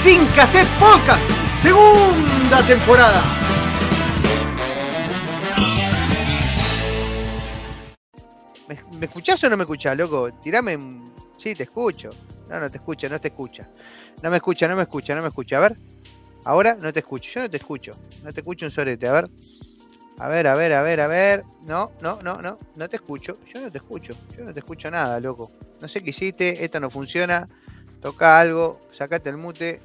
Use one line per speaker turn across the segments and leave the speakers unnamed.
Sin Cassette Podcast, segunda temporada. ¿Me, me escuchás o no me escuchás, loco? Tirame. Sí, te escucho. No, no te escucha, no te escucha. No me escucha, no me escucha, no me escucha. A ver. Ahora no te escucho. Yo no te escucho. No te escucho un sorete. A ver. A ver, a ver, a ver, a ver. No, no, no, no. No te escucho. Yo no te escucho. Yo no te escucho nada, loco. No sé qué hiciste. Esto no funciona. Toca algo. Sacate el mute.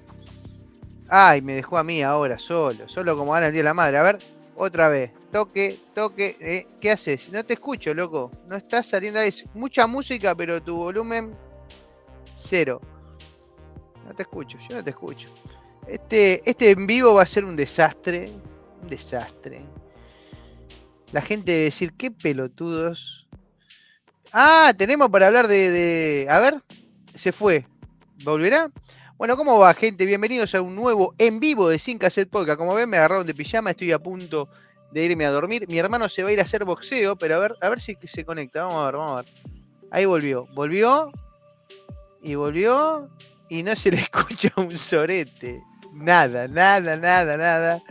Ay, me dejó a mí ahora, solo. Solo como gana el día de la madre. A ver. Otra vez. Toque, toque. eh, ¿Qué haces? No te escucho, loco. No estás saliendo. Es mucha música, pero tu volumen. Cero. No te escucho. Yo no te escucho. Este, este en vivo va a ser un desastre. Un desastre. La gente debe decir, qué pelotudos. Ah, tenemos para hablar de, de- A ver, se fue. ¿Volverá? Bueno, ¿cómo va, gente? Bienvenidos a un nuevo en vivo de Sin Cassette Podcast. Como ven, me agarraron de pijama, estoy a punto de irme a dormir. Mi hermano se va a ir a hacer boxeo, pero a ver, a ver si se conecta. Vamos a ver, vamos a ver. Ahí volvió. Volvió. Y volvió. Y no se le escucha un sorete. Nada, nada, nada, nada.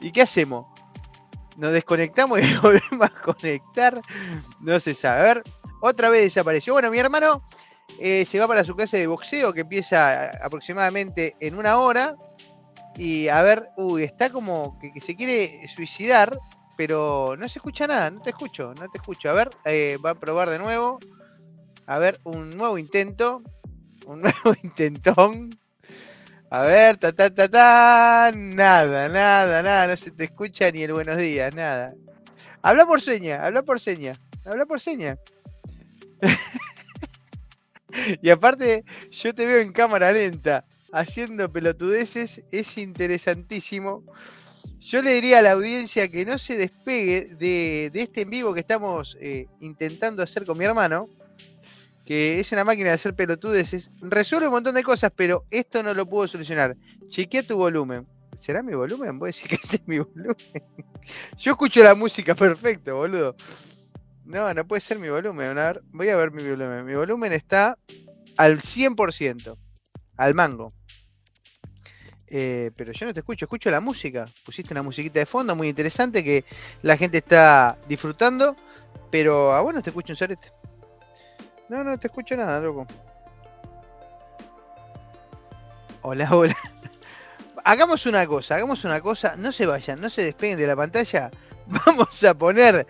¿Y qué hacemos? Nos desconectamos y volvemos a conectar. No se sabe. A ver, otra vez desapareció. Bueno, mi hermano eh, se va para su clase de boxeo que empieza aproximadamente en una hora. Y a ver, uy, está como que, que se quiere suicidar, pero no se escucha nada, no te escucho, no te escucho. A ver, eh, va a probar de nuevo. A ver, un nuevo intento. Un nuevo intentón. A ver, ta ta ta ta. Nada, nada, nada. No se te escucha ni el buenos días, nada. Habla por seña, habla por seña. Habla por seña. y aparte, yo te veo en cámara lenta haciendo pelotudeces. Es interesantísimo. Yo le diría a la audiencia que no se despegue de, de este en vivo que estamos eh, intentando hacer con mi hermano que es una máquina de hacer pelotudeces, resuelve un montón de cosas, pero esto no lo puedo solucionar. Chequea tu volumen. ¿Será mi volumen? Voy a decir que es mi volumen. Yo escucho la música perfecto, boludo. No, no puede ser mi volumen. A ver, voy a ver mi volumen. Mi volumen está al 100%, al mango. Eh, pero yo no te escucho, escucho la música. Pusiste una musiquita de fondo muy interesante que la gente está disfrutando, pero a vos no te escucho un sorete. No, no te escucho nada, loco. Hola, hola. Hagamos una cosa, hagamos una cosa. No se vayan, no se despeguen de la pantalla. Vamos a poner.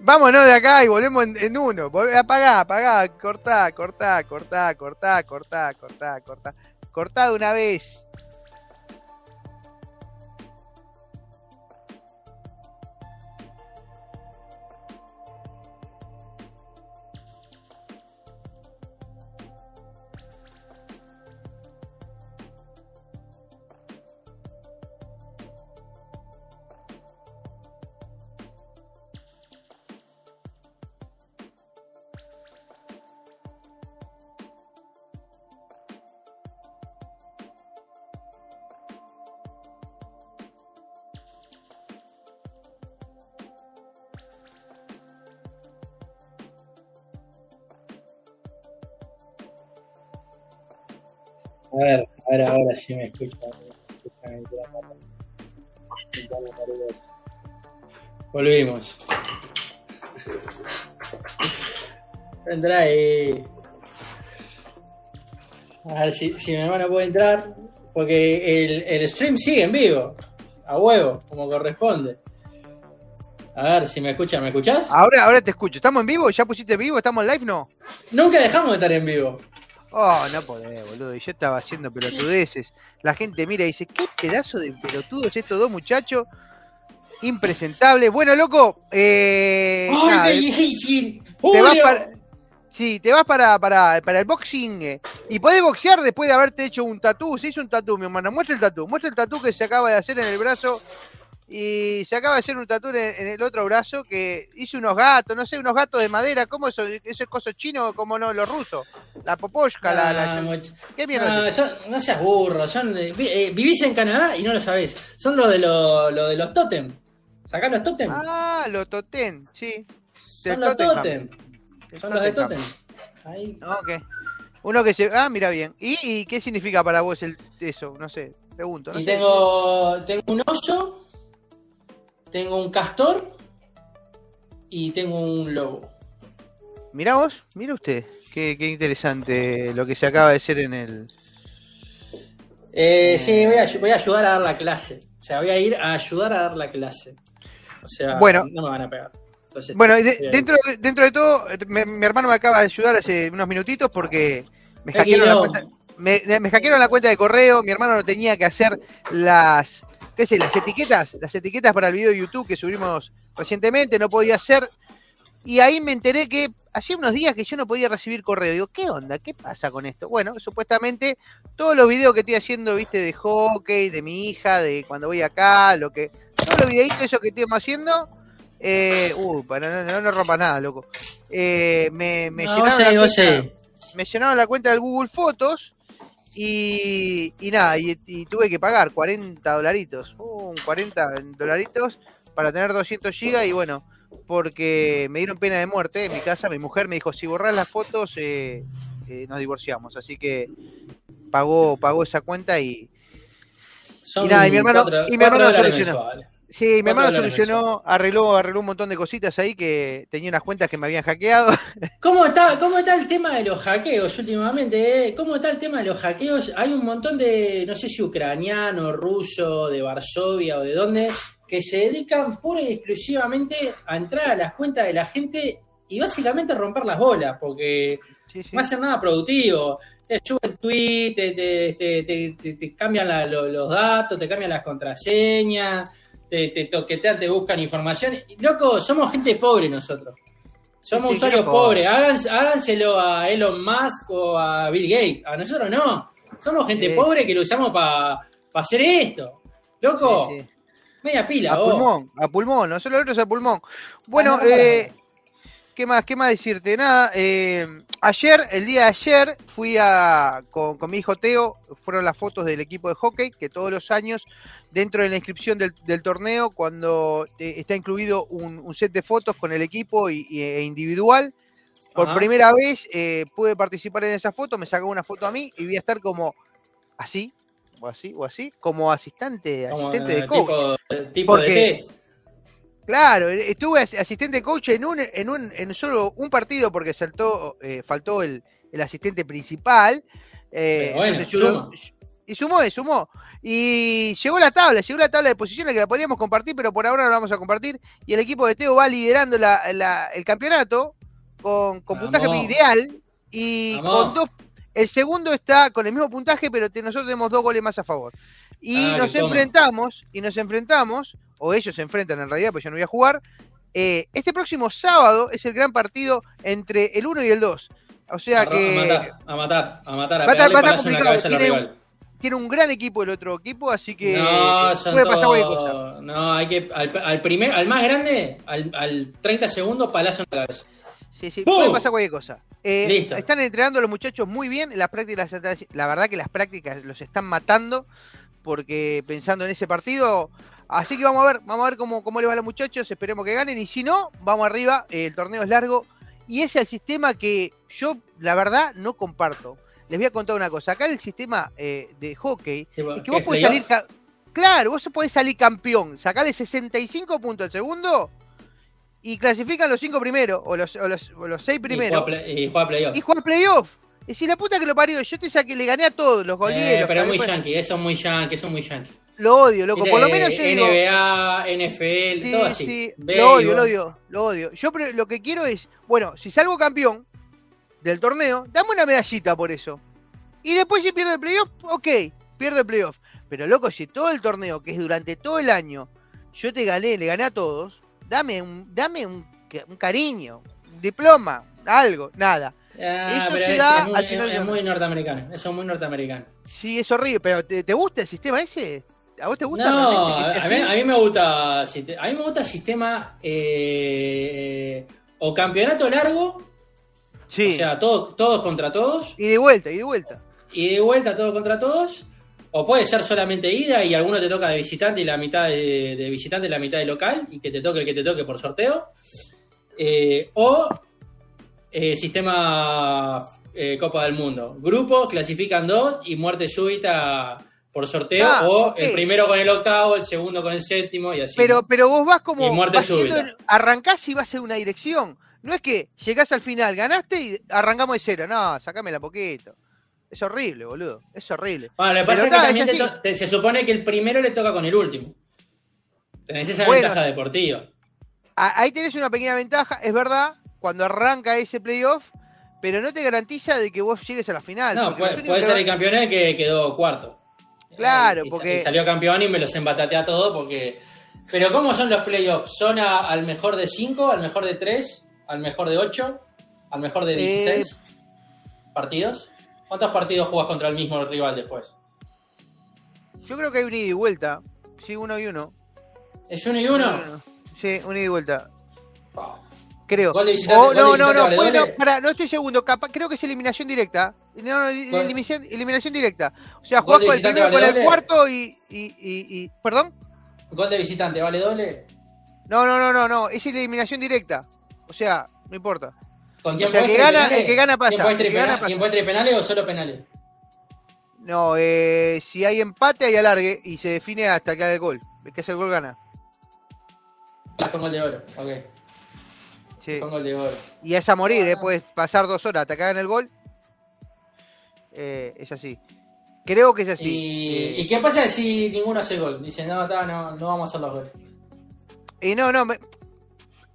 Vámonos de acá y volvemos en, uno. Apagá, apagá, cortá, cortá, cortá, cortá, cortá, cortá, cortá. Cortá de una vez.
A ver, a ver ahora si me escuchan. Volvimos. Entra ahí. A ver si, si mi hermano puede entrar. Porque el, el stream sigue en vivo. A huevo, como corresponde. A ver si me escuchan. ¿Me escuchás?
Ahora, ahora te escucho. ¿Estamos en vivo? ¿Ya pusiste vivo? ¿Estamos en live? No.
Nunca dejamos de estar en vivo.
Oh, no podés, boludo. Y yo estaba haciendo pelotudeces. La gente mira y dice, ¿qué pedazo de pelotudos estos dos muchachos? Impresentables. Bueno, loco, eh, nada, te vas para... Sí, te vas para, para, para el boxing eh, y podés boxear después de haberte hecho un tatú. Se hizo un tatú, mi hermano. Muestra el tatú. Muestra el tatú que se acaba de hacer en el brazo. Y se acaba de hacer un tatú en, el otro brazo que hizo unos gatos, no sé, unos gatos de madera. ¿Cómo eso? ¿Eso es coso chino como no los rusos? La poposhka, la, la-
Ah,
¿Qué mierda?
No,
eso?
son- no seas burro. Son, eh, vi- vivís en Canadá y no lo sabés. Son lo de, lo, lo de los totem. Sacá los totem.
Ah, los totem, sí.
son los totem. Son los de totem. Ahí.
Ok. Uno que se. Ah, mira bien. ¿Y, y qué significa para vos el, eso? No sé, pregunto. No
Y
sé.
tengo, tengo un oso, tengo un castor y tengo un lobo.
Mirá vos, mira usted. Qué, qué interesante lo que se acaba de hacer en el.
Eh, sí, voy a, voy a ayudar a dar la clase. O sea, voy a ir a ayudar a dar la clase. O sea,
Bueno.
no me van a pegar. Entonces,
Bueno, de-
ir.
dentro, de- dentro de todo, eh, me- mi hermano me acaba de ayudar hace unos minutitos porque me hackearon la cuenta. Me, me hackearon la cuenta de correo, mi hermano no tenía que hacer las, qué sé, las etiquetas, las etiquetas para el video de YouTube que subimos recientemente, no podía hacer. Y ahí me enteré que hacía unos días que yo no podía recibir correo. Digo, ¿qué onda? ¿Qué pasa con esto? Bueno, supuestamente todos los videos que estoy haciendo, viste, de hockey, de mi hija, de cuando voy acá, lo que. Todos los videitos esos que estamos haciendo. Eh, uh, para no, no, no rompa nada, loco. Eh, me, me
No,
llenaron la cuenta- me llenaron la cuenta del Google Fotos y, y nada, y, y tuve que pagar 40 dolaritos, uh, 40 dolaritos para tener 200 gigas y bueno, porque me dieron pena de muerte en mi casa, mi mujer me dijo, si borras las fotos eh, eh, nos divorciamos, así que pagó pagó esa cuenta y
Son
y nada, y mi hermano-
cuatro-
y mi hermano
mensuales.
Sí, mi hermano solucionó, arregló, arregló un montón de cositas ahí que tenía unas cuentas que me habían hackeado.
¿Cómo está, ¿Cómo está el tema de los hackeos últimamente? eh? ¿Cómo está el tema de los hackeos? Hay un montón de, no sé si ucraniano, ruso, de Varsovia o de dónde, que se dedican pura y exclusivamente a entrar a las cuentas de la gente y básicamente romper las bolas, porque
Sí, sí.
no hacen nada productivo. Te suben tweet, te, te, te, te- te- te cambian la- lo- los datos, te cambian las contraseñas, te, te toquetean, te buscan información. Loco, somos gente pobre nosotros. Somos
Sí,
usuarios pobres. Háganse- háganselo a Elon Musk o a Bill Gates. A nosotros no. Somos gente
Sí.
pobre que lo usamos para hacer esto. Loco,
Sí,
media pila,
A
vos.
pulmón, a pulmón, no solo otros a pulmón. Bueno,
Ah, no, no,
eh, ¿qué más? ¿Qué más decirte? Nada, eh, ayer, el día de ayer, fui a con, con mi hijo Teo, fueron las fotos del equipo de hockey, que todos los años, dentro de la inscripción del, del torneo, cuando eh, está incluido un, un set de fotos con el equipo y, y- e individual, por
Ajá.
primera vez eh, pude participar en esa foto, me sacó una foto a mí y voy a estar como así, o así, o así, como asistente,
Como,
asistente de coach.
Tipo, tipo
Porque-
de té.
Claro, eh, estuve as- asistente coach en un, en un, en solo un partido porque saltó, eh, faltó el, el asistente principal. eh,
bueno,
y sumó, y sumó. Y llegó la tabla, llegó la tabla de posiciones que la podríamos compartir, pero por ahora no la vamos a compartir. Y el equipo de Teo va liderando la- la- el campeonato con, con puntaje ideal. Y
Vamos.
con dos. El segundo está con el mismo puntaje, pero te- nosotros tenemos dos goles más a favor. Y
Ah,
nos
toma.
enfrentamos, y nos enfrentamos, o ellos se enfrentan en realidad, pues yo no voy a jugar. eh, este próximo sábado es el gran partido entre el 1 y el 2. O sea
a,
que
a matar, a matar, a matar, a
Va a a complicado,
a
tiene
rival.
tiene un gran equipo el otro equipo, así que
No,
puede pasar cualquier cosa.
No, hay que. Al, al primer, al más grande, al, al 30 segundos, palazo en la cabeza.
Sí, sí, puede pasar cualquier cosa. Eh,
Listo.
Están entrenando los muchachos muy bien. Las prácticas, la verdad que las prácticas los están matando porque pensando en ese partido. Así que vamos a ver, vamos a ver cómo, cómo les va a los muchachos. Esperemos que ganen. Y si no, vamos arriba. eh, el torneo es largo. Y ese es el sistema que yo, la verdad, no comparto. Les voy a contar una cosa. Acá el sistema eh, de hockey es que
¿qué
vos podés salir. Claro, vos podés salir campeón, sacarle 65 puntos al segundo y clasifican los 5 primeros o los, o los, o los 6
Y
primeros
juega Y juega playoff.
y jugar playoff. Es decir, la puta que lo parió, yo te saqué, le gané a todos, los
Eh,
golieros.
pero es muy yankee, eso es muy yankee, eso es muy yankee.
Lo odio, loco. Por lo menos yo digo.
NBA, NFL,
Sí,
todo así.
sí, lo odio, lo odio, lo odio. Yo lo que quiero es, bueno, si salgo campeón del torneo, dame una medallita por eso. Y después si pierdo el playoff, ok, pierdo el playoff. Pero loco, si todo el torneo, que es durante todo el año, yo te gané, le gané a todos, dame un, dame un, ca- un cariño, un diploma, algo, nada.
Ah,
Eso se
es,
da
es muy,
al final
es
de-
muy norteamericano. Eso es muy norteamericano.
Sí, es horrible, pero ¿te, te gusta el sistema ese? ¿A vos te gusta
No,
realmente que sea
a mí,
así?
a mí me gusta a mí me gusta el sistema eh, o campeonato largo,
Sí,
o sea, todos todos contra todos,
y de vuelta, y de vuelta.
y de vuelta todos contra todos, o puede ser solamente ida y alguno te toca de visitante y la mitad de, de visitante y la mitad de local, y que te toque el que te toque por sorteo, eh, o eh, sistema eh, Copa del Mundo. Grupos clasifican dos y muerte súbita por sorteo,
Ah,
o el primero con el octavo, el segundo con el séptimo y así.
Pero, pero vos vas como. Vas arrancás y vas en una dirección. No es que llegás al final, ganaste y arrancamos de cero. No, sacámela poquito. Es horrible, boludo. Es horrible.
Bueno, lo que
Pero
pasa es que también te se supone que el primero le toca con el último. Tenés esa
Bueno,
ventaja deportiva.
Ahí tenés una pequeña ventaja, es verdad, cuando arranca ese playoff, pero no te garantiza de que vos llegues a la final.
No, puede, puede ser el campeón que quedó cuarto.
Claro,
Y
porque-
y salió campeón y me los embatatea a todos porque... Pero ¿cómo son los playoffs? ¿Son a- al mejor de 5, al mejor de 3, al mejor de 8, al mejor de
Eh,
16 partidos? ¿Cuántos partidos jugas contra el mismo rival después?
Yo creo que hay un ida y vuelta. Sí, uno y uno.
¿Es uno y uno?
Sí, un ida y vuelta.
Oh.
Creo.
Gol de visitante- gol
no, no,
visitante
no,
vale
no, estoy segundo. Capa- creo que es eliminación directa. No, no, eliminación, eliminación directa. O sea, jugás con el primero, con el
doble.
cuarto y, y, y, y- ¿Perdón?
¿Gol de visitante vale doble?
No, no, no, no, no. Es eliminación directa. O sea, no importa.
¿Con quién
O sea,
puede
el que gana-
penales?
el que gana pasa,
¿Quién puede
el
tres
que gana
pena-
pasa.
¿Quién puede tres penales o solo penales?
No, eh, si hay empate, hay alargue y se define hasta que haga el gol. El que hace el gol gana.
Con gol de oro, ok.
Sí.
Con gol de oro.
Y es a morir,
Ah.
eh, puedes pasar dos horas hasta que hagan el gol. Eh, es así. Creo que es así.
¿Y,
Eh,
¿Y qué pasa si ninguno hace gol? Dicen, no, ta, no, no vamos a hacer los goles.
Y no, no, me-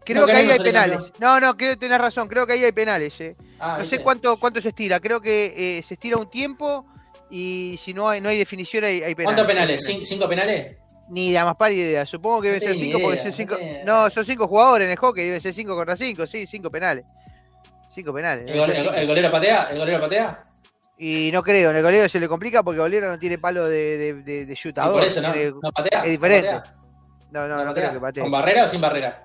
creo
No
que ahí hay penales. No, no, creo que tenés razón, creo que ahí hay penales. eh.
Ah,
No sé cuánto cuánto se estira, creo que eh, se estira un tiempo y si no hay, no hay definición hay, hay penales.
¿Cuántos penales? ¿Cin- ¿Cinco penales?
Ni la más pálida idea, supongo que
No
deben ser
tengo
cinco porque
idea,
son
no
cinco.
tengo-
No, son cinco jugadores en el hockey, deben ser cinco contra cinco, sí, cinco penales. Cinco penales.
¿El,
deben
gol-
ser
el- el golero patea? ¿El golero patea?
Y no creo, en el golero se le complica porque Golero no tiene palo de, de, de, de
por eso, ¿no?
tiene-
¿No patea?
es diferente.
¿No patea?
No, no,
¿No
no
patea?
creo que patee.
¿Con barrera o sin barrera?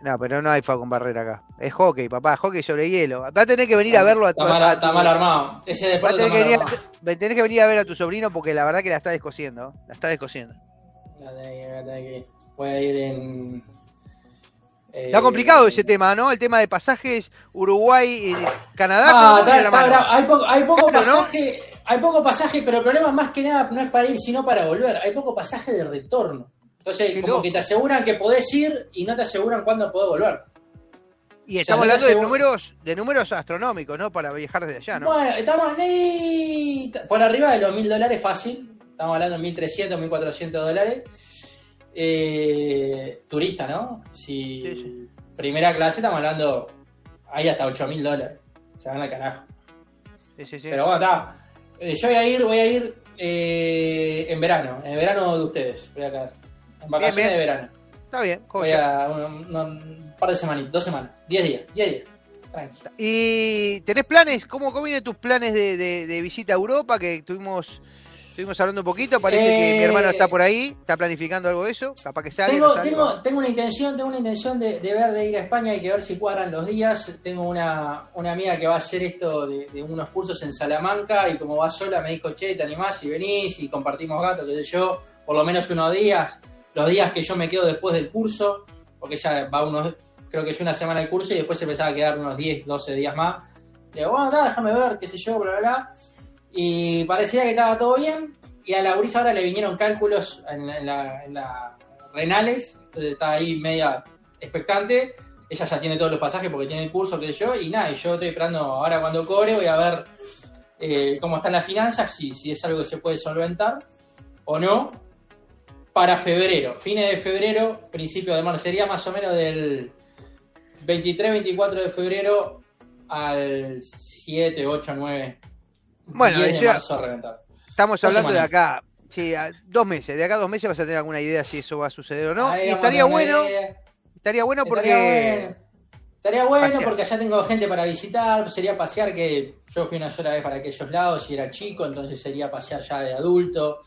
No, pero no hay foul con barrera acá. Es hockey, papá, hockey sobre hielo. Va a tener que venir a verlo a tu,
Está mal,
a
está mal armado. Ese
va a
deporte
tener que venir a, tenés que venir a ver a tu sobrino porque la verdad que la está descosiendo. La está descosiendo.
Puede ir en... eh,
Está complicado ese tema, ¿no? El tema de pasajes Uruguay y Canadá.
Ah,
¿cómo
está- está hay, poco, hay poco
Claro, ¿no?
pasaje, hay poco pasaje, pero el problema más que nada no es para ir, sino para volver. Hay poco pasaje de retorno. Entonces,
Qué
como
loco.
que te aseguran que podés ir y no te aseguran cuándo podés volver.
Y estamos hablando de números, de números astronómicos, ¿no? Para viajar desde allá, ¿no?
Bueno, estamos ahí por arriba de los mil dólares fácil. Estamos hablando de 1.300, 1.400 dólares. Eh, turista, ¿no? Si
Sí, sí.
primera clase estamos hablando ahí hasta 8.000 dólares. Se van al carajo.
Sí, sí, sí.
Pero bueno, está. Eh, yo voy a ir, voy a ir eh, en verano, en el verano de ustedes. Voy a caer. En vacaciones
bien.
de verano.
Está bien.
Voy a un, par de semanitas, dos semanas, diez días, diez días. Tranqui.
¿Y tenés planes? ¿Cómo, cómo vienen tus planes de, de- de visita a Europa? Que estuvimos, estuvimos hablando un poquito. Parece que
Eh,
mi hermano está por ahí. Está planificando algo de eso. Capaz que sale. no
Tengo,
sale.
tengo, tengo una intención, tengo una intención de, de ver de ir a España y que ver si cuadran los días. Tengo una, una amiga que va a hacer esto de, de unos cursos en Salamanca y como va sola me dijo, che, te animás y venís y compartimos gato, qué sé yo, por lo menos unos días, los días que yo me quedo después del curso, porque ella va unos, creo que es una semana el curso y después se empezaba a quedar unos 10, 12 días más. Le digo, bueno, ta, déjame ver, qué sé yo, bla, bla, bla. Y parecía que estaba todo bien. Y a la Laurisa ahora le vinieron cálculos en, la- en la, en la renales. Entonces está ahí media expectante. Ella ya tiene todos los pasajes porque tiene el curso, sé yo. Y nada, y yo estoy esperando ahora cuando cobre, voy a ver eh, cómo están las finanzas, si, si es algo que se puede solventar o no. Para febrero, fines de febrero, principio de marzo, sería más o menos del 23-24 de febrero al 7, 8, 9,
Bueno,
10 de
ya-
marzo a reventar.
Estamos hablando de acá. Sí, a- dos meses. De acá a dos meses vas a tener alguna idea si eso va a suceder o no.
Ahí
y estaría bueno. Estaría bueno porque.
Estaría bueno. Estaría bueno
Pasear.
porque allá tengo gente para visitar, sería pasear que yo fui una sola vez para aquellos lados y era chico, entonces sería pasear ya de adulto,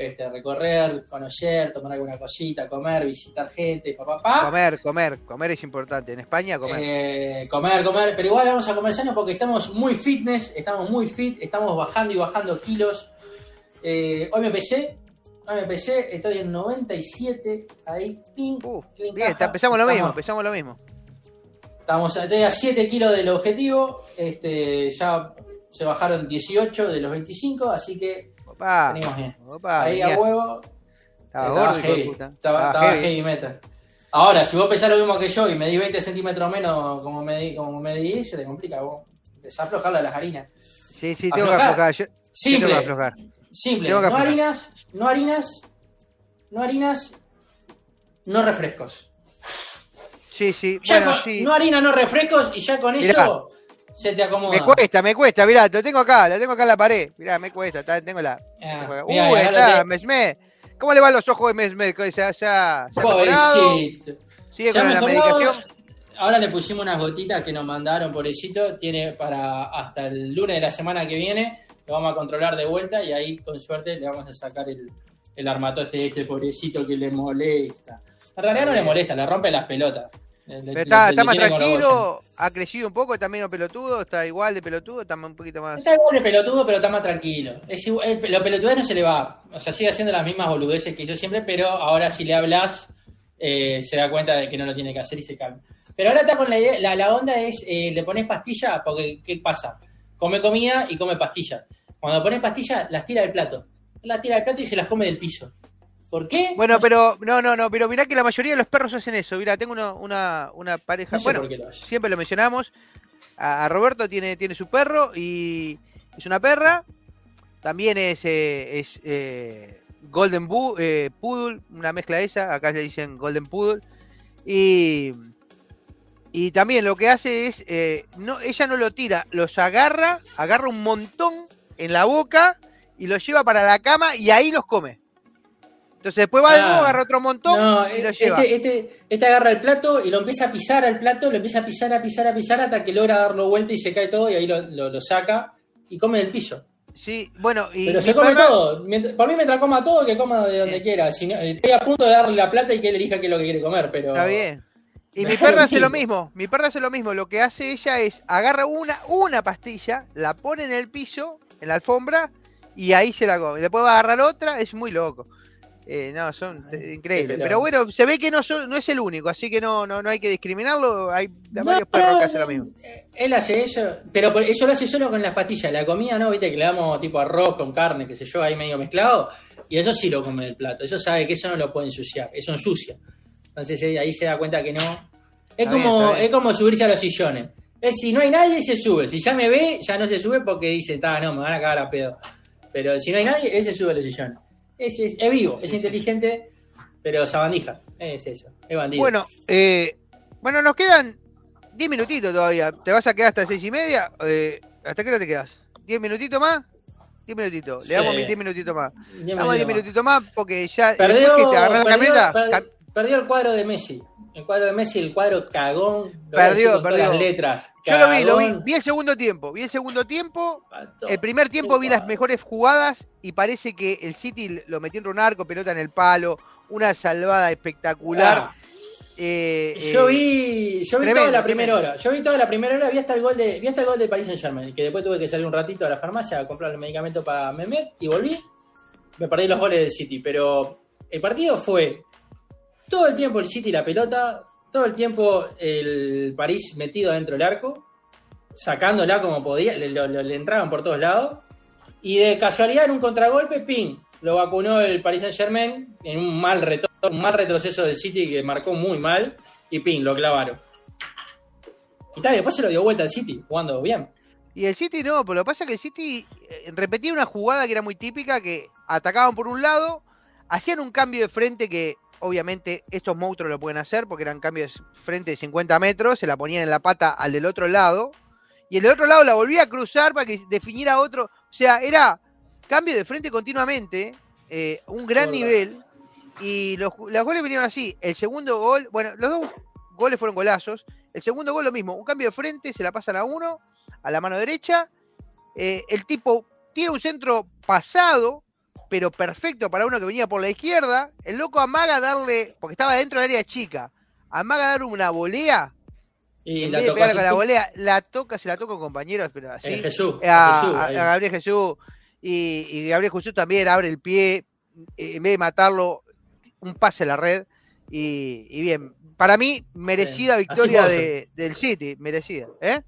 este, recorrer, conocer, tomar alguna cosita, comer, visitar gente, papá, papá.
Comer, comer, comer es importante. En España, comer.
Eh, comer, comer, pero igual vamos a comer sano porque estamos muy fitness, estamos muy fit, estamos bajando y bajando kilos. Eh, hoy me pesé, hoy me pesé, estoy en 97, ahí, ping,
Uh,
ping,
bien,
caja.
empezamos lo mismo, empezamos lo mismo.
Estamos estoy a 7 kilos del objetivo, este, ya se bajaron 18 de los 25, así que
Opa,
venimos bien.
opa,
Ahí
venía.
a huevo,
Estaba
estaba
gordo,
heavy,
puta.
estaba,
Estaba
estaba
heavy.
heavy metal. Ahora, si vos pesás lo mismo que yo y medís 20 centímetros menos como medí, como medí, se te complica, vos empezás a aflojar las harinas.
Sí, sí, tengo que
Aflojar.
aflojar. Yo,
Simple.
tengo que aflojar.
Simple,
Tengo que
no
aflojar.
harinas, no harinas, no harinas, no refrescos.
Sí, sí,
Ya
bueno,
con-
sí.
No harina, no refrescos y ya con
Mirá.
eso se te acomoda.
Me cuesta, me cuesta, mirá, lo tengo acá, lo tengo acá en la pared. Mirá, me cuesta, está- tengo la.
Ah,
tengo-
mirá,
uh,
y
ahí
ahora
está,
te-
Mesmed. ¿Cómo le van los ojos de Mesmed? ¿Ya, ya?
Pobrecito.
¿Sigue con la medicación?
Ahora le pusimos unas gotitas que nos mandaron, pobrecito. Tiene para hasta el lunes de la semana que viene. Lo vamos a controlar de vuelta y ahí, con suerte, le vamos a sacar el, el armatoste este pobrecito que le molesta. En realidad no le molesta, le rompe las pelotas.
Pero está, está más tranquilo, ha crecido un poco, también menos pelotudo, está igual de pelotudo, está un poquito más.
Está igual de pelotudo, pero está más tranquilo. Es igual, el- lo pelotudez no se le va. O sea, sigue haciendo las mismas boludeces que hizo siempre, pero ahora si le hablas, eh, se da cuenta de que no lo tiene que hacer y se calma. Pero ahora está con la idea, la, la onda es, eh, le pones pastilla, porque ¿qué pasa? Come comida y come pastilla. Cuando pones pastilla, las tira del plato. Las tira del plato y se las come del piso. ¿Por qué?
Bueno,
No sé-
pero no, no, no, pero mirá que la mayoría de los perros hacen eso. Mirá, tengo una, una, una pareja.
no sé
bueno,
lo
siempre lo mencionamos. A, a Roberto tiene, tiene su perro y es una perra. También es, eh, es eh, Golden Bu- eh, Poodle, una mezcla esa. Acá le dicen Golden Poodle. Y, y también lo que hace es, eh, no, ella no lo tira, los agarra, agarra un montón en la boca y los lleva para la cama y ahí los come. Entonces después va de
Ah.
nuevo, agarra otro montón
No,
y lo
este,
lleva.
este, este agarra el plato y lo empieza a pisar al plato, lo empieza a pisar, a pisar, a pisar hasta que logra darlo vuelta y se cae todo y ahí lo, lo- lo saca y come del piso.
Sí, bueno, y
Pero se come
perra-
todo. Por mí mientras coma todo, que coma de donde quiera. Si no- estoy a punto de darle la plata y que él elija qué es lo que quiere comer, pero...
Está bien. Y mi perra
lo
hace lo
mismo.
mismo. Mi perra hace lo mismo. Lo que hace ella es agarra una, una pastilla, la pone en el piso, en la alfombra, y ahí se la come. Después va a agarrar otra, es muy loco. Eh, no, son increíbles.
pero-
bueno, se ve que no son, no es el único, así que no, no, no hay que discriminarlo. Hay
No,
varios perros que hacen lo mismo.
eh, Él hace eso, pero por- eso lo hace solo con las pastillas. La comida no, viste que le damos tipo arroz con carne, qué sé yo, ahí medio mezclado. Y eso sí lo come del plato. Eso sabe que eso no lo puede ensuciar. Eso ensucia. Entonces eh, ahí se da cuenta que no. Es
Está
como,
bien.
es como subirse a los sillones. Es si no hay nadie, se sube. Si ya me ve, ya no se sube porque dice, está, no, me van a cagar a pedo. Pero si no hay nadie, él se sube a los sillones. Es, es, es vivo, es inteligente, pero sabandija. Es eso, es bandido.
Bueno, eh, bueno, nos quedan 10 minutitos todavía. ¿Te vas a quedar hasta seis y media? Eh, ¿Hasta qué hora te quedas? ¿10 minutitos más? 10 minutitos. Le
Sí.
damos 10 minutitos más. Damos 10
minutos más.
minutitos más porque ya
Perdió,
después que te agarras la
perdió-
camioneta.
per-
cam-
perdió el cuadro de Messi. El cuadro de Messi, el cuadro cagón. lo
Perdió, perdió.
las letras.
Yo lo vi, lo vi. Vi el segundo tiempo. Vi el segundo tiempo.
Pato.
El primer tiempo vi las mejores jugadas y parece que el City lo metió en un arco, pelota en el palo, una salvada espectacular.
Ah,
Eh,
yo
eh,
vi, yo vi
tremendo,
toda la primera
tremendo.
hora. Yo vi toda la primera hora, vi hasta el gol de, vi hasta el gol de Paris Saint Germain, que después tuve que salir un ratito a la farmacia a comprar el medicamento para Mehmet y volví. Me perdí los goles del City, pero el partido fue todo el tiempo el City la pelota, todo el tiempo el París metido dentro del arco, sacándola como podía, le, entraban por todos lados. Y de casualidad en un contragolpe, ping, lo vacunó el Paris Saint Germain en un mal retorno, un mal retroceso del City que marcó muy mal, y ping, lo clavaron. Y tal, después se lo dio vuelta al City, jugando bien.
Y el City no, pero lo que pasa es que el City eh, repetía una jugada que era muy típica, que atacaban por un lado, hacían un cambio de frente que obviamente estos monstruos lo pueden hacer porque eran cambios de frente de 50 metros, se la ponían en la pata al del otro lado, y el del otro lado la volvía a cruzar para que definiera otro, o sea, era cambio de frente continuamente, eh, un gran nivel, y los, los goles vinieron así, el segundo gol, bueno, los dos goles fueron golazos, El segundo gol lo mismo, un cambio de frente, se la pasan a uno, a la mano derecha. Eh, el tipo tiene un centro pasado, pero perfecto para uno que venía por la izquierda. El loco amaga darle, porque estaba dentro del área chica, amaga dar una volea.
Y
en
la
vez de pegarle con la volea, la toca, se la toca con compañeros, pero así.
eh, Jesús,
a,
a Jesús,
a-
ahí.
a Gabriel Jesús. Y, y Gabriel Jesús también abre el pie, eh, en vez de matarlo, un pase a la red. Y, y bien, para mí, merecida victoria de- del City, merecida. ¿eh?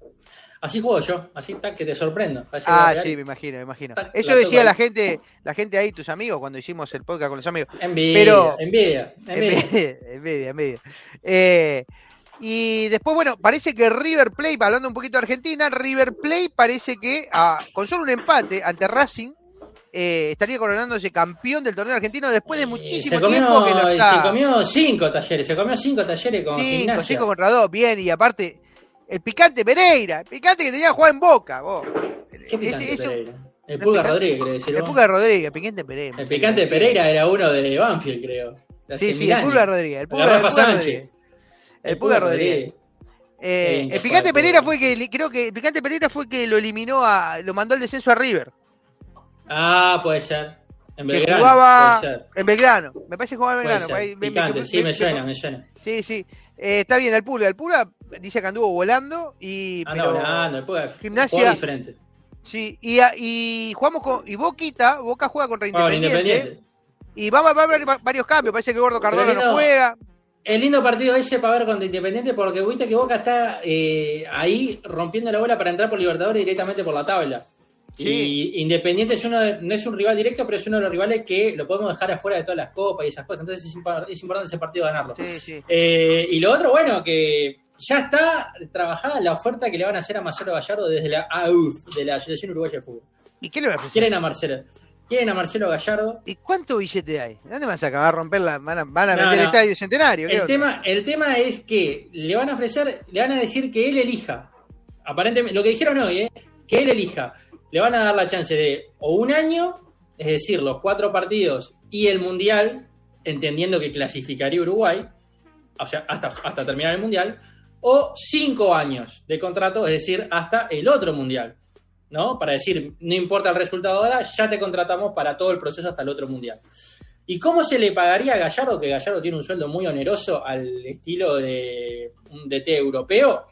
Así juego yo, así está que te sorprendo.
Ah, sí, me imagino, me imagino.
Tac,
Eso
la
decía la gente, la gente ahí, tus amigos, cuando hicimos el podcast con los amigos.
Envidia,
Pero-
envidia, envidia.
Envidia, envidia. Eh, y después, bueno, parece que River Plate, hablando un poquito de Argentina, River Plate parece que ah, con solo un empate ante Racing eh, estaría coronándose campeón del torneo argentino después de muchísimo tiempo que no está.
se comió cinco talleres, se comió cinco talleres con
Cinco,
gimnasia.
cinco contra dos, bien, y aparte, el picante Pereira, el picante que tenía que jugar en Boca, vos.
¿Qué picante
Ese- ese-
Pereira? El Pulga
picante-
Rodríguez, quiere decir
el. Pulga Rodríguez, picante Pereira.
El picante Pereira era uno de Banfield, creo. de
Sí, sí, el. Pulga Rodríguez. El Pulga,
Rafa Sánchez.
El Pulga Rodríguez. Eh,
Qué
el Picante Pereira fue que creo que el Picante Pereira fue que lo eliminó a lo mandó al descenso a River,
Ah, puede ser. En
que
Belgrano.
jugaba
Puede ser.
en Belgrano. Me parece que jugaba en Belgrano. ahí me- me-
Picante,
me-
sí,
me-
suena, me suena.
Sí, sí. Eh, está bien el Pulga, el Pulga dice que anduvo volando y
Anda
pero-
volando, el Pulga
Gimnasia-
diferente.
Sí, y, y jugamos con y Boquita, Boca juega contra Independiente, y va, va a haber va- varios cambios, parece que Gordo Cardona no juega.
El lindo partido ese para ver contra Independiente porque viste que Boca está eh, ahí rompiendo la bola para entrar por Libertadores directamente por la tabla.
Sí.
Y Independiente es uno de- no es un rival directo, pero es uno de los rivales que lo podemos dejar afuera de todas las copas y esas cosas. Entonces es, impor- es importante ese partido ganarlo.
Sí, sí.
Eh, y lo otro, bueno, que ya está trabajada la oferta que le van a hacer a Marcelo Gallardo desde la AUF, de la Asociación Uruguaya de Fútbol.
¿Y qué le va a ofrecer?
Quieren a Marcelo. Quieren a Marcelo Gallardo.
¿Y cuánto billete hay? ¿Dónde vas a acabar a romper la van a, van a
No,
el estadio centenario? ¿Qué
El tema, el tema es que le van a ofrecer, le van a decir que él elija. Aparentemente, lo que dijeron hoy, ¿eh? que él elija. Le van a dar la chance de o un año, es decir, los cuatro partidos y el mundial, entendiendo que clasificaría Uruguay, o sea, hasta, hasta terminar el mundial, o cinco años de contrato, es decir, hasta el otro mundial. ¿No? Para decir, no importa el resultado ahora, ya te contratamos para todo el proceso hasta el otro mundial. ¿Y cómo se le pagaría a Gallardo? Que Gallardo tiene un sueldo muy oneroso al estilo de un DT europeo.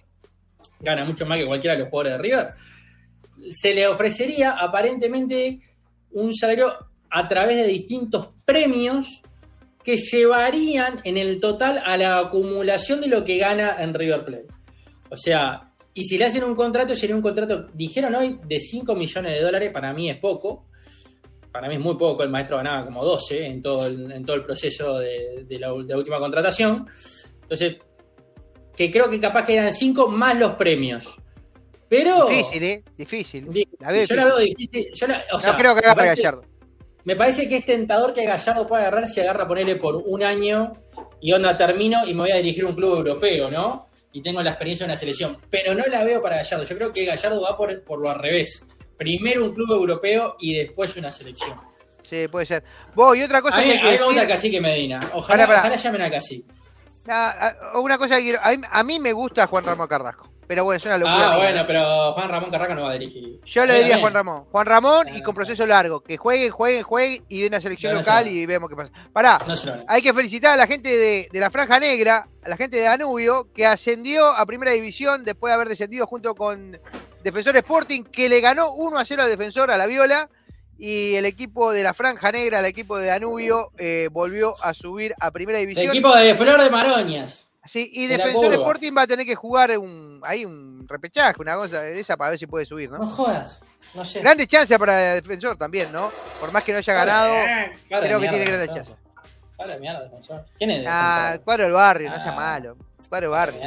Gana mucho más que cualquiera de los jugadores de River. Se le ofrecería aparentemente un salario a través de distintos premios que llevarían en el total a la acumulación de lo que gana en River Plate. O sea, y si le hacen un contrato, sería un contrato, dijeron hoy, de 5 millones de dólares, para mí es poco, para mí es muy poco, el maestro ganaba como 12 en todo el, en todo el proceso de, de la, de la última contratación. Entonces, que creo que capaz que eran 5 más los premios. Pero
Difícil, ¿eh? Difícil. La
yo la veo difícil. yo la- o sea,
no creo que agarre
parece-
Gallardo.
Me parece que es tentador que Gallardo pueda agarrar si agarra ponerle por un año y onda termino y me voy a dirigir a un club europeo, ¿no? Y tengo la experiencia de una selección. Pero no la veo para Gallardo. Yo creo que Gallardo va por, por lo al revés. Primero un club europeo y después una selección.
Sí, puede ser. Vos, y otra cosa
A mí,
que hay que decir.
Cacique Medina. Ojalá,
pará.
ojalá llamen a Cacique.
Ah, ah, una cosa que quiero. A mí, a mí me gusta Juan Ramón Carrasco. Pero bueno, es una locura.
Ah, bueno,
¿no?
pero Juan Ramón Carraca no va a dirigir.
Yo
Ahí
diría a
también.
Juan Ramón. Juan Ramón y
Ah,
con proceso largo. Que jueguen, jueguen, jueguen y ven a selección local y vemos qué pasa. Pará,
lo
hay que felicitar a la gente de, de la Franja Negra, a la gente de Danubio, que ascendió a Primera División después de haber descendido junto con Defensor Sporting, que le ganó 1 a 0 al Defensor a la Viola. Y el equipo de la Franja Negra, el equipo de Danubio, eh, volvió a subir a Primera
El
División.
equipo de Flor de Maroñas.
Sí, y Defensor. Sporting va a tener que jugar un, ahí un repechaje, una cosa de esa para ver si puede subir, ¿no?
No jodas. No sé.
Grandes chances para Defensor también, ¿no? Por más que no haya ganado.
Para
creo que tiene grandes
Defensor. Para mierda, defensor. ¿Quién es
Ah,
defensor?
del barrio, no sea
Ah.
malo. Cuadro del barrio.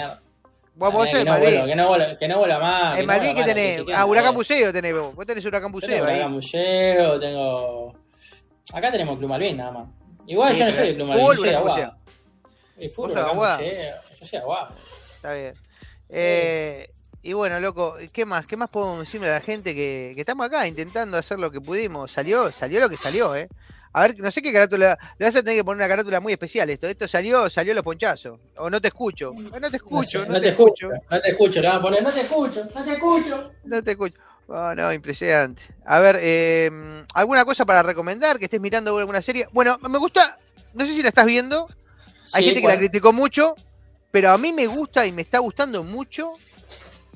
Vos, vos
Ah,
sos
que, no
Malvin.
vuelva, que, no vuelva, que no vuelva más.
En Malvin, ¿qué tenés?
que
Ah, Huracán. Buceo tenés vos. Vos tenés Huracán Buceo
tengo
ahí.
Huracán Buceo, tengo. Acá tenemos Club Malvin nada más. Igual
Sí,
yo no soy de Club Malvin,
fútbol,
yo soy de
Huracán
Aguada. Yo soy.
Está bien. Eh, y bueno, loco, ¿qué más? ¿Qué más podemos decirle a la gente que, que estamos acá intentando hacer lo que pudimos? Salió, salió lo que salió, ¿eh? A ver, no sé qué carátula. Le vas a tener que poner una carátula muy especial esto. Esto salió, salió los ponchazos. O no te escucho. Eh, no te escucho, no,
te, escucho. No te escucho, le van a poner, no te escucho, no te escucho.
No te escucho. Oh, no, impresionante. A ver, eh, ¿alguna cosa para recomendar? Que estés mirando alguna serie. Bueno, me gusta, no sé si la estás viendo. Hay gente que la criticó mucho, pero a mí me gusta y me está gustando mucho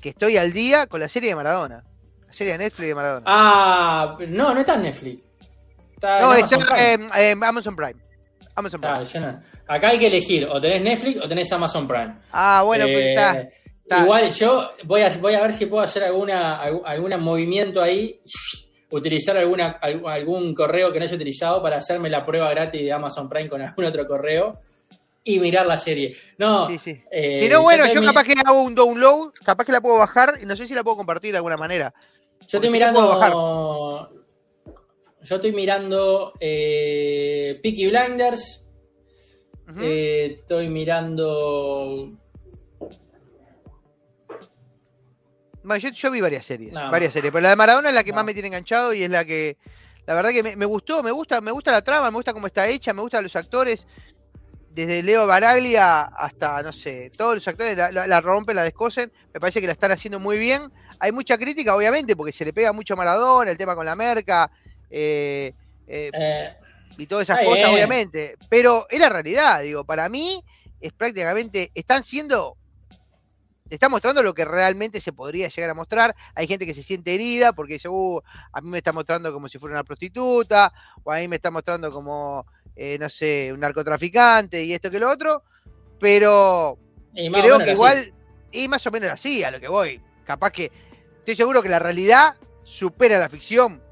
que estoy al día con la serie de Maradona. La serie de Netflix de Maradona.
Ah, no, no está en Netflix.
Está no, en está en Amazon Prime. Amazon Prime.
Acá hay que elegir, o tenés Netflix o tenés Amazon Prime.
Ah, bueno, pues está. Eh,
Igual yo voy a, voy a ver si puedo hacer alguna algún movimiento ahí, utilizar alguna, algún correo que no haya utilizado para hacerme la prueba gratis de Amazon Prime con algún otro correo y mirar la serie. No,
eh, si no, bueno, yo, capaz que hago un download, capaz que la puedo bajar y no sé si la puedo compartir de alguna manera.
Yo estoy mirando. Yo estoy mirando eh, Peaky Blinders. Eh, estoy mirando
yo, vi varias series, varias series, pero la de Maradona es la que más me tiene enganchado y es la que, la verdad que me, gustó, me gusta, me gusta la trama, me gusta cómo está hecha, me gustan los actores, desde Leo Baraglia hasta, no sé, todos los actores la, rompen, la descosen, me parece que la están haciendo muy bien. Hay mucha crítica, obviamente, porque se le pega mucho a Maradona, el tema con la merca, eh, eh, eh, y todas esas cosas, obviamente, pero es la realidad, digo, para mí es prácticamente, están siendo te está mostrando lo que realmente se podría llegar a mostrar. Hay gente que se siente herida porque dice, uh, a mí me está mostrando como si fuera una prostituta, o a mí me está mostrando como, eh, no sé, un narcotraficante y esto que lo otro, pero creo que igual, y más o menos así, a lo que voy. Capaz que, estoy seguro que la realidad supera la ficción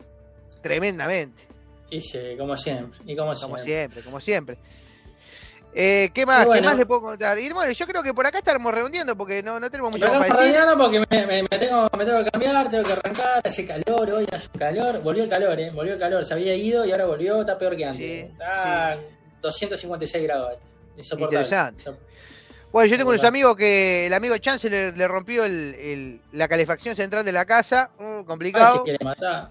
tremendamente.
Y sí, como siempre. Y como,
como siempre, como siempre. Eh, ¿Qué más? ¿Qué más le puedo contar? Y bueno, yo creo que por acá estaremos reuniendo porque no, no tenemos mucho
más para decir. porque me, me, tengo, me tengo que cambiar, tengo que arrancar, hace calor hoy, hace calor. Volvió el calor, ¿eh? Volvió el calor, se había ido y ahora volvió, está peor que antes. Sí, está 256 grados.
Interesante. Bueno, yo tengo unos amigos que el amigo Chance le, rompió el, el, la calefacción central de la casa, uh, complicado.
matar.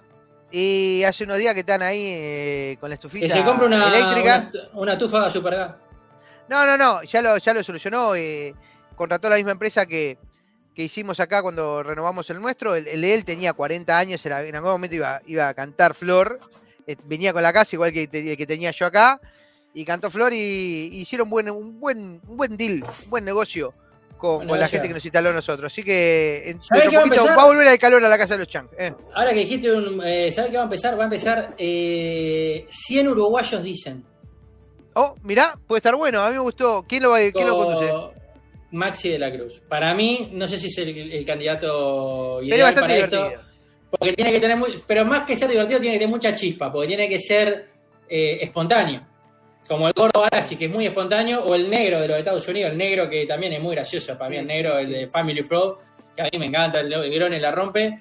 Y hace unos días que están ahí eh, con la estufita
que se compra una, eléctrica. Una, una tufa supergas.
No, no, no, ya lo, ya lo solucionó. Eh, contrató la misma empresa que, que hicimos acá cuando renovamos el nuestro. El, de él tenía 40 años, en algún momento iba, iba a cantar Flor. Eh, venía con la casa igual que que tenía yo acá. Y cantó Flor y, hicieron buen, un, buen, un buen deal, un buen negocio con, la gente que nos instaló nosotros. Así que en, un poquito va a, volver el calor a la casa de los Chang. Eh.
Ahora que dijiste, un, ¿sabes qué va a empezar? Va a empezar 100 uruguayos dicen.
Oh, mirá, puede estar bueno. A mí me gustó. ¿Quién lo, va, ¿quién lo conduce?
Maxi de la Cruz. Para mí, no sé si es el, candidato ideal para divertido. esto. Porque tiene que tener muy, pero más que ser divertido, tiene que tener mucha chispa, porque tiene que ser eh, espontáneo. Como el gordo Barassi, que es muy espontáneo, o el negro de los Estados Unidos, el negro que también es muy gracioso. Para mí, el negro, el de Family Fraud, que a mí me encanta, el, el Grone la rompe.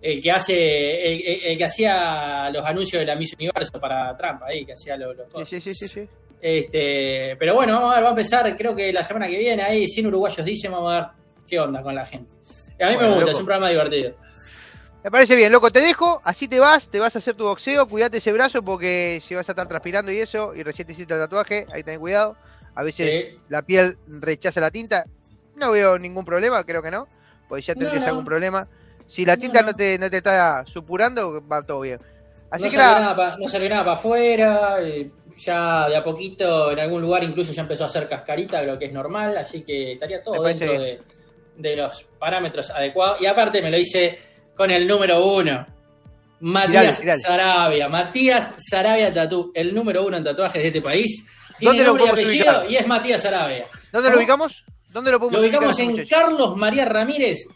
El que hace, el, que hacía los anuncios de la Miss Universo para Trump ahí, que hacía los, los
sí, sí, sí, sí.
Este, pero bueno, vamos a ver, va a empezar, creo que la semana que viene, ahí 100 uruguayos dicen, vamos a ver qué onda con la gente. a mí me gusta, es un programa divertido.
Me parece bien, loco, te dejo, así te vas, te vas a hacer tu boxeo, cuídate ese brazo porque si vas a estar transpirando y eso, y recién te hiciste el tatuaje, ahí ten cuidado. A veces la piel rechaza la tinta. No veo ningún problema, creo que no, porque ya tendrías algún problema. Si la tinta no, te, no te está supurando, va todo bien.
Así no que nada, no salió nada para afuera. Eh, ya de a poquito en algún lugar incluso ya empezó a hacer cascarita, lo que es normal, así que estaría todo dentro de, los parámetros adecuados. Y aparte me lo hice con el número uno. Matías Sarabia. Matías Sarabia Tatú, el número uno en tatuajes de este país. Tiene nombre y apellido y es Matías Sarabia.
¿Dónde lo ubicamos? ¿Dónde lo podemos
Lo ubicamos en Carlos María Ramírez,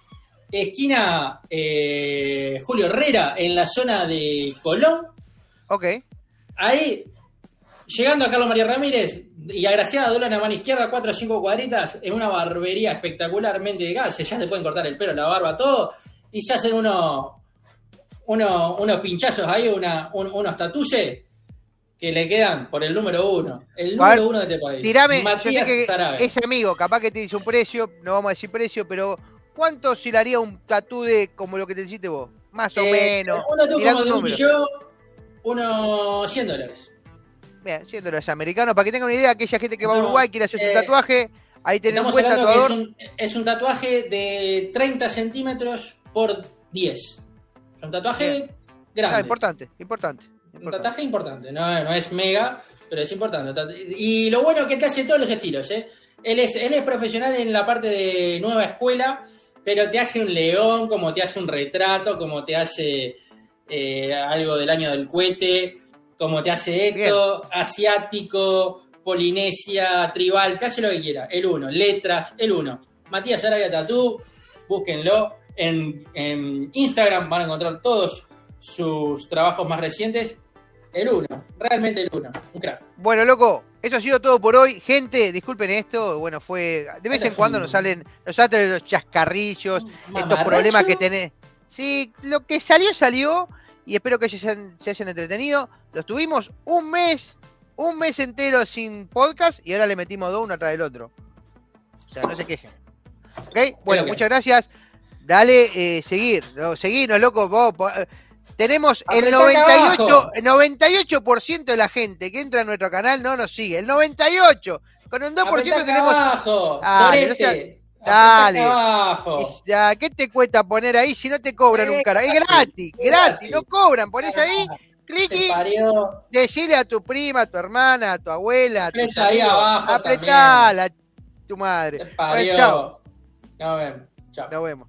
esquina eh, Julio Herrera, en la zona de Colón.
Ok.
Ahí Llegando a Carlos María Ramírez y agraciada de la mano izquierda, cuatro o cinco cuadritas, en una barbería espectacularmente de gas, ya se pueden cortar el pelo, la barba, todo, y se hacen unos, unos pinchazos ahí, una, unos tatuces que le quedan por el número uno. El número uno de este país.
Tirame, yo sé que ese amigo, capaz que te dice un precio, no vamos a decir precio, pero ¿cuánto haría un tatú de como lo que te hiciste vos? Más o eh, menos.
Un tatu como un millón, unos 100 dólares.
Bien, siendo los americanos, para que tengan una idea, aquella gente que va a Uruguay quiere hacer
eh,
su tatuaje, ahí tenés un buen
es
tatuador.
un, es un tatuaje de 30 centímetros por 10. Es un tatuaje
Bien.
grande.
Ah, importante, importante.
un tatuaje importante. No, no es mega, pero es importante. Y lo bueno es que te hace todos los estilos. ¿eh? Él, es, él es profesional en la parte de nueva escuela, pero te hace un león, como te hace un retrato, como te hace eh, algo del año del cohete, como te hace esto, asiático, polinesia, tribal, te hace lo que quiera. El uno, letras, el uno. Matías Arabia Tatú, búsquenlo. En, en Instagram van a encontrar todos sus trabajos más recientes. El uno, realmente el uno, un crack.
Bueno, loco, eso ha sido todo por hoy. Gente, disculpen esto, bueno, fue. De vez en cuando nos salen, nos salen los chascarrillos, estos
Mamarracho.
problemas que tenés. Sí, lo que salió, salió. Y espero que se hayan, se hayan entretenido. Los tuvimos un mes, un mes entero sin podcast y ahora le metimos dos uno atrás del otro. O sea, no se quejen. ¿Ok? Bueno, muchas gracias. Dale, eh, seguir. No, seguinos, loco. Vos, tenemos el
Apretá acá
98,
abajo.
el 98% de la gente que entra a nuestro canal no nos sigue. El 98. Con el 2%
Apretá
tenemos.
abajo,
Dale, no. Y ya, ¿Qué te cuesta poner ahí si no te cobran
Eh,
un cara? Es
gratis,
gratis, gratis, no cobran. Pones ahí,
parió.
decirle a tu prima, a tu hermana, a tu abuela, a tus
Apretá ahí abajo
apretala, tu madre. Bueno, chao,
Nos vemos. Chao.
nos vemos.